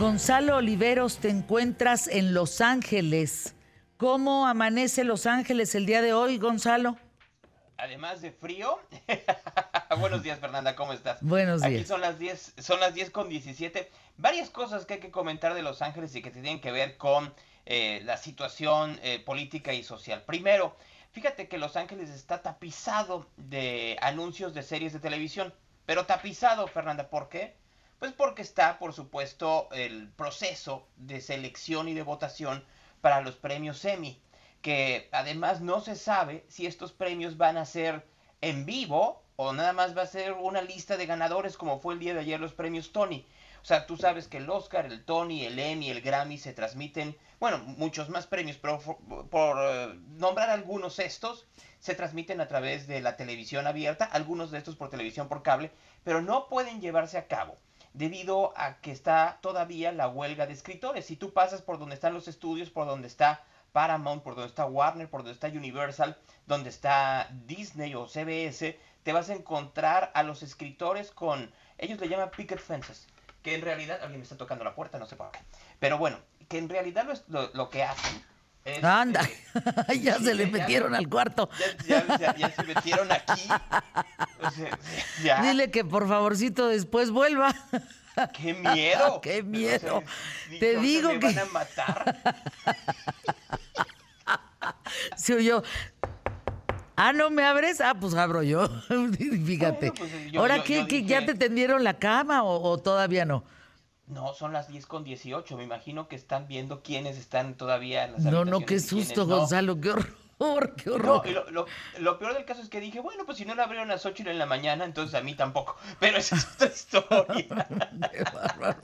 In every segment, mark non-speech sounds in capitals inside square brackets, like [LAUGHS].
Gonzalo Oliveros, te encuentras en Los Ángeles. ¿Cómo amanece Los Ángeles el día de hoy, Gonzalo? Además de frío. [LAUGHS] Buenos días, Fernanda, ¿cómo estás? Buenos días. Aquí son las 10, son las 10 con 17. Varias cosas que hay que comentar de Los Ángeles y que tienen que ver con eh, la situación eh, política y social. Primero, fíjate que Los Ángeles está tapizado de anuncios de series de televisión. Pero tapizado, Fernanda, ¿por qué? Pues porque está, por supuesto, el proceso de selección y de votación para los premios Emmy, que además no se sabe si estos premios van a ser en vivo o nada más va a ser una lista de ganadores como fue el día de ayer los premios Tony. O sea, tú sabes que el Oscar, el Tony, el Emmy, el Grammy se transmiten, bueno, muchos más premios, pero por, eh, nombrar algunos estos, se transmiten a través de la televisión abierta, algunos de estos por televisión por cable, pero no pueden llevarse a cabo debido a que está todavía la huelga de escritores. Si tú pasas por donde están los estudios, por donde está Paramount, por donde está Warner, por donde está Universal, donde está Disney o CBS, te vas a encontrar a los escritores con, ellos le llaman picket fences, que en realidad, alguien me está tocando la puerta, no sé por qué, pero bueno, que en realidad lo, que hacen Anda, [LAUGHS] eh, ya se le metieron al cuarto. Ya, se metieron aquí. [LAUGHS] Dile que por favorcito después vuelva. [LAUGHS] ¡Qué miedo! ¡Qué miedo! Te digo que. van a matar. Si yo. Ah, ¿no me abres? Ah, pues abro yo. Fíjate. Pues, ¿Ahora qué? ¿Ya te tendieron la cama o, todavía no? No, son las 10 con 18. Me imagino que están viendo quiénes están todavía en las No, no, qué susto, Gonzalo, qué horror qué horror. lo, peor del caso es que dije, bueno, pues si no la abrieron a las 8 en la mañana, entonces a mí tampoco. [LAUGHS] Pero esa es otra historia. [LAUGHS]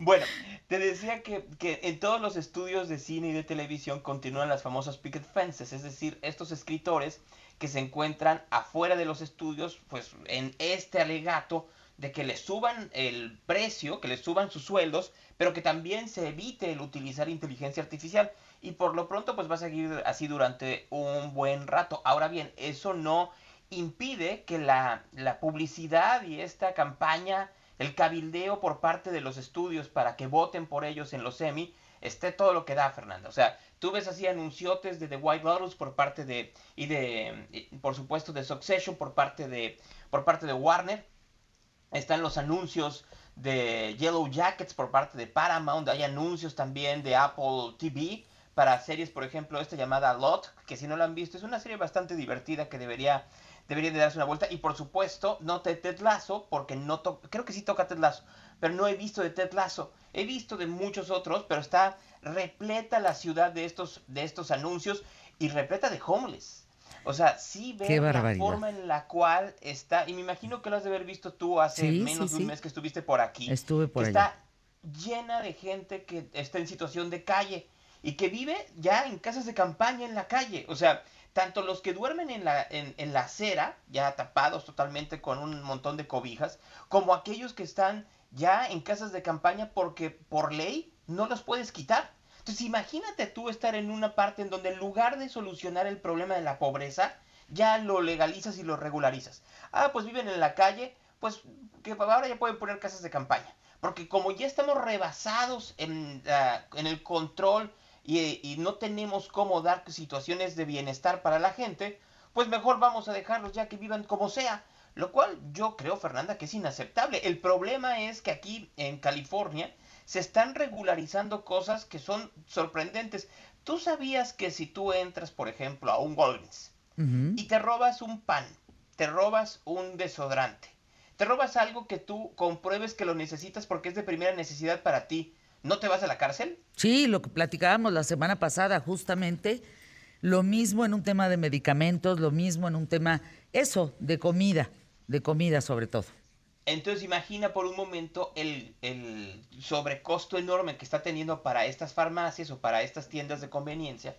bueno, te decía que, que, en todos los estudios de cine y de televisión continúan las famosas picket fences, es decir, estos escritores que se encuentran afuera de los estudios, pues en este alegato de que les suban el precio, que les suban sus sueldos, pero que también se evite el utilizar inteligencia artificial y por lo pronto pues va a seguir así durante un buen rato. Ahora bien, eso no impide que la, publicidad y esta campaña, el cabildeo por parte de los estudios para que voten por ellos en los semi, esté todo lo que da, Fernando. O sea, tú ves así anunciotes de The White Lotus por parte de, y de, por supuesto, de Succession por parte de, por parte de Warner. Están los anuncios de Yellow Jackets por parte de Paramount. Hay anuncios también de Apple TV para series, por ejemplo, esta llamada Lot, que si no la han visto, es una serie bastante divertida que debería, debería de darse una vuelta. Y por supuesto, no de Ted Lasso, porque no creo que sí toca Ted Lasso, pero no he visto de Ted Lasso. He visto de muchos otros, pero está repleta la ciudad de estos, de estos anuncios y repleta de homeless. O sea, sí ve la forma en la cual está, y me imagino que lo has de haber visto tú hace menos de un mes que estuviste por aquí. Estuve por Está llena de gente que está en situación de calle y que vive ya en casas de campaña en la calle. O sea, tanto los que duermen en la, en, la acera, ya tapados totalmente con un montón de cobijas, como aquellos que están ya en casas de campaña porque por ley no los puedes quitar. Entonces imagínate tú estar en una parte en donde en lugar de solucionar el problema de la pobreza, ya lo legalizas y lo regularizas. Ah, pues viven en la calle, pues que ahora ya pueden poner casas de campaña. Porque como ya estamos rebasados en, ah, en el control y, no tenemos cómo dar situaciones de bienestar para la gente, pues mejor vamos a dejarlos ya que vivan como sea. Lo cual yo creo, Fernanda, que es inaceptable. El problema es que aquí en California se están regularizando cosas que son sorprendentes. ¿Tú sabías que si tú entras, por ejemplo, a un Walgreens y te robas un pan, te robas un desodorante, te robas algo que tú compruebes que lo necesitas porque es de primera necesidad para ti, ¿no te vas a la cárcel? Sí, lo que platicábamos la semana pasada, justamente, lo mismo en un tema de medicamentos, lo mismo en un tema, eso, de comida, de comida sobre todo. Entonces imagina por un momento el, el sobrecosto enorme que está teniendo para estas farmacias o para estas tiendas de conveniencia,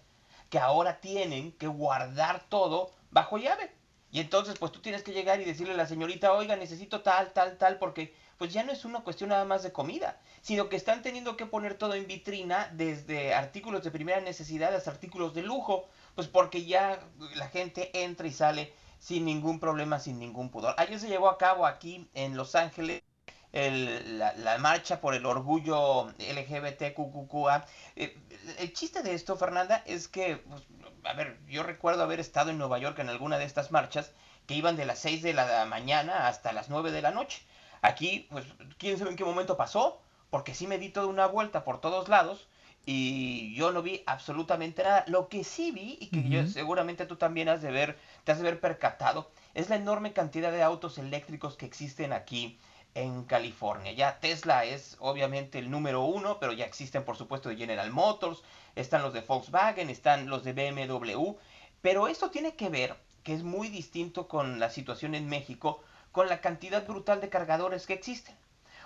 que ahora tienen que guardar todo bajo llave. Y entonces, pues tú tienes que llegar y decirle a la señorita, oiga, necesito tal, tal, tal, porque pues ya no es una cuestión nada más de comida, sino que están teniendo que poner todo en vitrina, desde artículos de primera necesidad hasta artículos de lujo, pues porque ya la gente entra y sale sin ningún problema, sin ningún pudor. Ayer se llevó a cabo aquí en Los Ángeles la, marcha por el orgullo LGBTQQA. Eh, el chiste de esto, Fernanda, es que, pues, a ver, yo recuerdo haber estado en Nueva York en alguna de estas marchas que iban de las 6 de la mañana hasta las 9 de la noche. Aquí, pues, quién sabe en qué momento pasó, porque sí me di toda una vuelta por todos lados y yo no vi absolutamente nada. Lo que sí vi, y que yo, seguramente tú también has de ver, te has de ver percatado, es la enorme cantidad de autos eléctricos que existen aquí en California. Ya Tesla es obviamente el número uno, pero ya existen por supuesto de General Motors, están los de Volkswagen, están los de BMW, pero esto tiene que ver, que es muy distinto con la situación en México, con la cantidad brutal de cargadores que existen.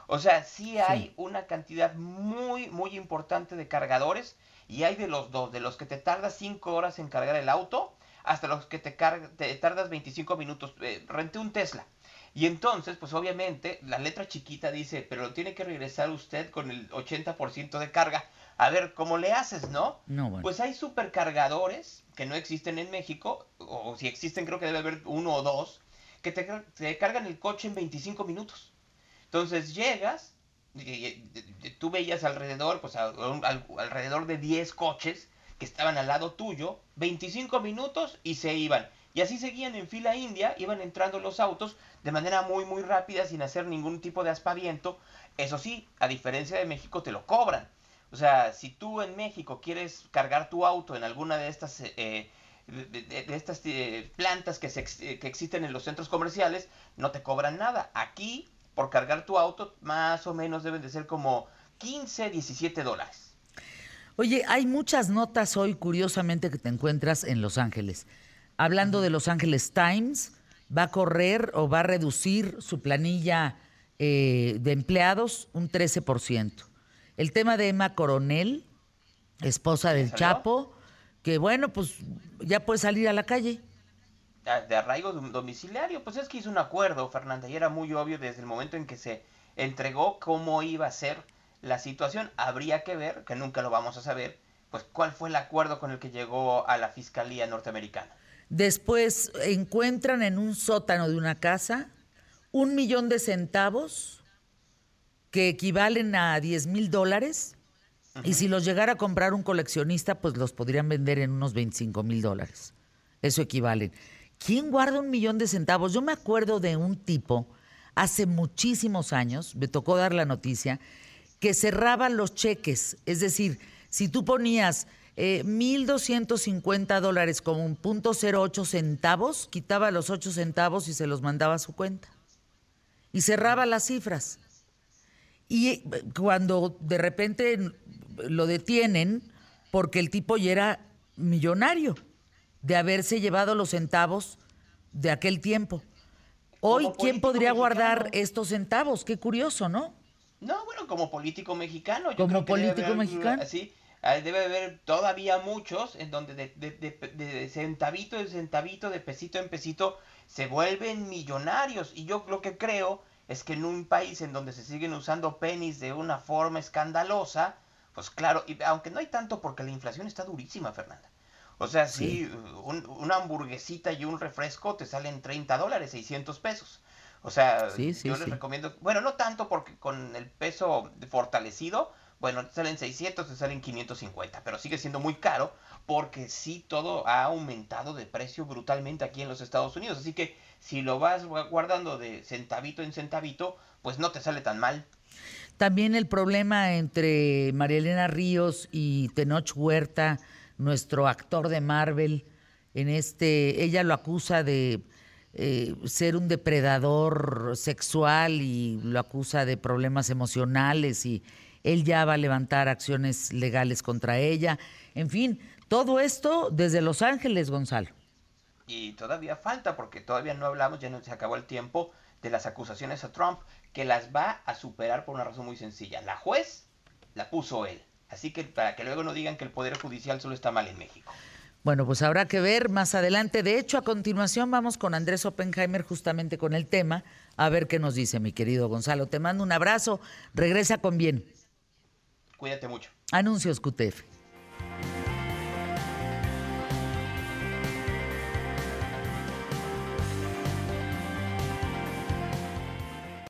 O sea, sí hay una cantidad muy, muy importante de cargadores y hay de los dos, de los que te tardas 5 horas en cargar el auto hasta los que te, te tardas 25 minutos. Eh, renté un Tesla. Y entonces, pues obviamente, la letra chiquita dice, pero tiene que regresar usted con el 80% de carga. A ver, ¿cómo le haces, no? No, Pues hay supercargadores que no existen en México, o si existen creo que debe haber uno o dos, que te, te cargan el coche en 25 minutos. Entonces llegas, tú veías alrededor, pues alrededor de 10 coches que estaban al lado tuyo, 25 minutos y se iban. Y así seguían en fila india, iban entrando los autos de manera muy muy rápida sin hacer ningún tipo de aspaviento. Eso sí, a diferencia de México te lo cobran. O sea, si tú en México quieres cargar tu auto en alguna de estas eh, de, estas eh, plantas que, se, que existen en los centros comerciales, no te cobran nada. Aquí por cargar tu auto, más o menos deben de ser como 15, 17 dólares. Oye, hay muchas notas hoy, curiosamente, que te encuentras en Los Ángeles. Hablando de Los Ángeles Times, va a correr o va a reducir su planilla eh, de empleados un 13%. El tema de Emma Coronel, esposa del Chapo, que bueno, pues ya puede salir a la calle de arraigo domiciliario, pues es que hizo un acuerdo, Fernanda, y era muy obvio desde el momento en que se entregó cómo iba a ser la situación. Habría que ver, que nunca lo vamos a saber, pues cuál fue el acuerdo con el que llegó a la Fiscalía norteamericana. Después encuentran en un sótano de una casa un millón de centavos que equivalen a 10 mil dólares. Y si los llegara a comprar un coleccionista, pues los podrían vender en unos 25 mil dólares. Eso equivale. ¿Quién guarda un millón de centavos? Yo me acuerdo de un tipo hace muchísimos años, me tocó dar la noticia, que cerraba los cheques. Es decir, si tú ponías eh, 1.250 dólares como un punto 08 centavos, quitaba los 8 centavos y se los mandaba a su cuenta. Y cerraba las cifras. Y eh, cuando de repente lo detienen, porque el tipo ya era millonario de haberse llevado los centavos de aquel tiempo. Hoy, ¿quién podría guardar estos centavos? Qué curioso, ¿no? No, bueno, como político mexicano. Yo como político mexicano. Sí, debe haber todavía muchos en donde de, de, centavito en centavito, de pesito en pesito, se vuelven millonarios. Y yo lo que creo es que en un país en donde se siguen usando pennies de una forma escandalosa, pues claro, y aunque no hay tanto porque la inflación está durísima, Fernanda. O sea, sí, una hamburguesita y un refresco te salen 30 dólares, 600 pesos. O sea, yo les recomiendo, bueno, no tanto porque con el peso fortalecido, bueno, te salen 600, te salen 550, pero sigue siendo muy caro porque sí todo ha aumentado de precio brutalmente aquí en los Estados Unidos. Así que si lo vas guardando de centavito en centavito, pues no te sale tan mal. También el problema entre María Elena Ríos y Tenoch Huerta nuestro actor de Marvel, en este, ella lo acusa de eh, ser un depredador sexual y lo acusa de problemas emocionales y él ya va a levantar acciones legales contra ella. En fin, todo esto desde Los Ángeles, Gonzalo. Y todavía falta, porque todavía no hablamos, ya no se acabó el tiempo, de las acusaciones a Trump, que las va a superar por una razón muy sencilla. La juez la puso él. Así que para que luego no digan que el Poder Judicial solo está mal en México. Bueno, pues habrá que ver más adelante. De hecho, a continuación vamos con Andrés Oppenheimer justamente con el tema, a ver qué nos dice mi querido Gonzalo. Te mando un abrazo, regresa con bien. Cuídate mucho. Anuncios QTF.